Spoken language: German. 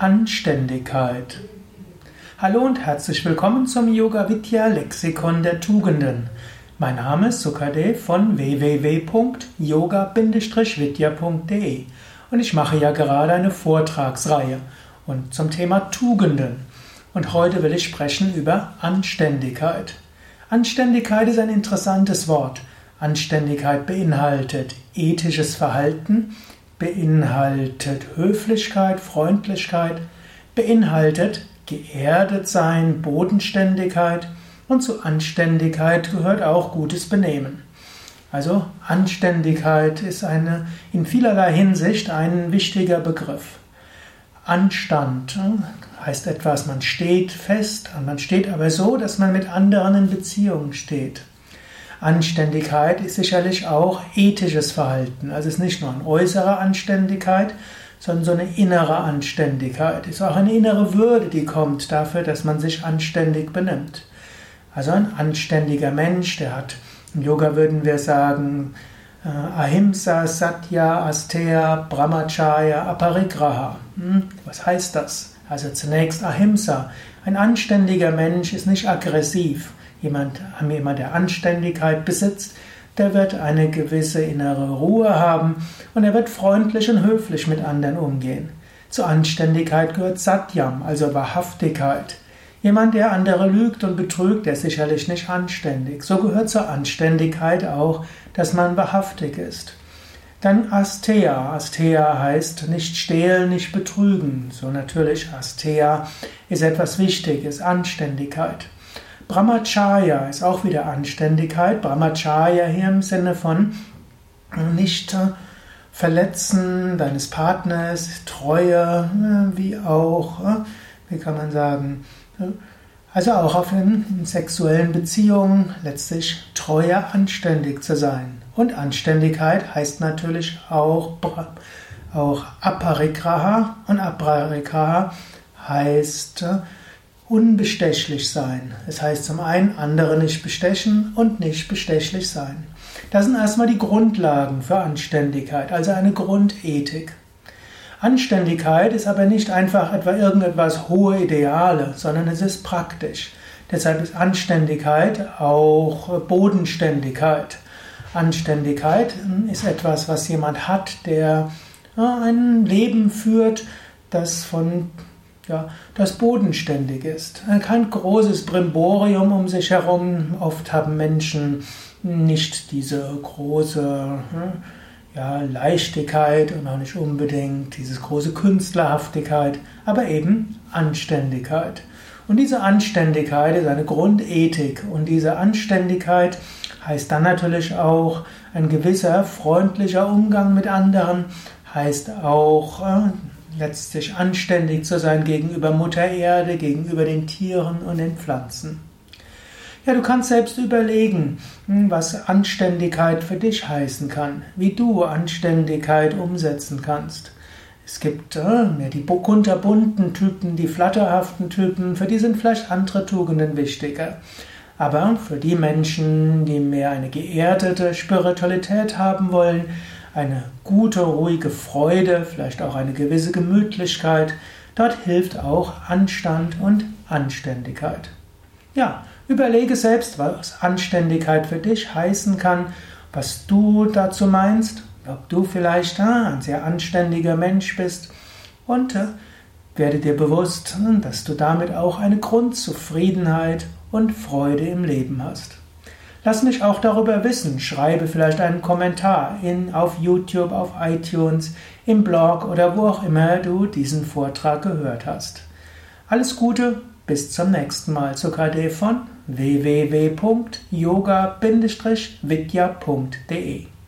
Anständigkeit. Hallo und herzlich willkommen zum Yoga Vidya Lexikon der Tugenden. Mein Name ist Sukadev von www.yoga-vidya.de und ich mache ja gerade eine Vortragsreihe und zum Thema Tugenden. Und heute will ich sprechen über Anständigkeit. Anständigkeit ist ein interessantes Wort. Anständigkeit beinhaltet ethisches Verhalten, beinhaltet Höflichkeit, Freundlichkeit, beinhaltet geerdet sein, Bodenständigkeit und zu Anständigkeit gehört auch gutes Benehmen. Also Anständigkeit ist eine in vielerlei Hinsicht ein wichtiger Begriff. Anstand heißt etwas, man steht fest, man steht aber so, dass man mit anderen in Beziehung steht. Anständigkeit ist sicherlich auch ethisches Verhalten. Also es ist nicht nur eine äußere Anständigkeit, sondern so eine innere Anständigkeit. Es ist auch eine innere Würde, die kommt dafür, dass man sich anständig benimmt. Also ein anständiger Mensch, der hat, im Yoga würden wir sagen, äh, Ahimsa, Satya, Asteya, Brahmacharya, Aparigraha. Hm? Was heißt das? Also zunächst Ahimsa. Ein anständiger Mensch ist nicht aggressiv. Jemand, jemand, der Anständigkeit besitzt, der wird eine gewisse innere Ruhe haben und er wird freundlich und höflich mit anderen umgehen. Zur Anständigkeit gehört Satyam, also Wahrhaftigkeit. Jemand, der andere lügt und betrügt, der ist sicherlich nicht anständig. So gehört zur Anständigkeit auch, dass man wahrhaftig ist. Dann Astea. Astea heißt nicht stehlen, nicht betrügen. So natürlich Astea ist etwas Wichtiges, Anständigkeit. Brahmacharya ist auch wieder Anständigkeit. Brahmacharya hier im Sinne von nicht verletzen deines Partners, Treue, wie auch, wie kann man sagen, also auch auf in sexuellen Beziehungen letztlich Treue, anständig zu sein. Und Anständigkeit heißt natürlich auch, auch Aparigraha und Aparigraha heißt unbestechlich sein. Es heißt zum einen, andere nicht bestechen und nicht bestechlich sein. Das sind erstmal die Grundlagen für Anständigkeit, also eine Grundethik. Anständigkeit ist aber nicht einfach etwa irgendetwas hohe Ideale, sondern es ist praktisch. Deshalb ist Anständigkeit auch Bodenständigkeit. Anständigkeit ist etwas, was jemand hat, der ein Leben führt, das von ja, das bodenständig ist. Kein großes Brimborium um sich herum. Oft haben Menschen nicht diese große hm, ja, Leichtigkeit und auch nicht unbedingt diese große Künstlerhaftigkeit, aber eben Anständigkeit. Und diese Anständigkeit ist eine Grundethik. Und diese Anständigkeit heißt dann natürlich auch ein gewisser freundlicher Umgang mit anderen, heißt auch äh, letztlich anständig zu sein gegenüber Mutter Erde, gegenüber den Tieren und den Pflanzen. Ja, du kannst selbst überlegen, hm, was Anständigkeit für dich heißen kann, wie du Anständigkeit umsetzen kannst. Es gibt äh, mehr die kunterbunten Typen, die flatterhaften Typen, für die sind vielleicht andere Tugenden wichtiger. Aber für die Menschen, die mehr eine geerdete Spiritualität haben wollen, eine gute, ruhige Freude, vielleicht auch eine gewisse Gemütlichkeit. Dort hilft auch Anstand und Anständigkeit. Ja, überlege selbst, was Anständigkeit für dich heißen kann, was du dazu meinst, ob du vielleicht ah, ein sehr anständiger Mensch bist und äh, werde dir bewusst, dass du damit auch eine Grundzufriedenheit und Freude im Leben hast. Lass mich auch darüber wissen. Schreibe vielleicht einen Kommentar in, auf YouTube, auf iTunes, im Blog oder wo auch immer du diesen Vortrag gehört hast. Alles Gute, bis zum nächsten Mal zur KD von www.yoga-vidya.de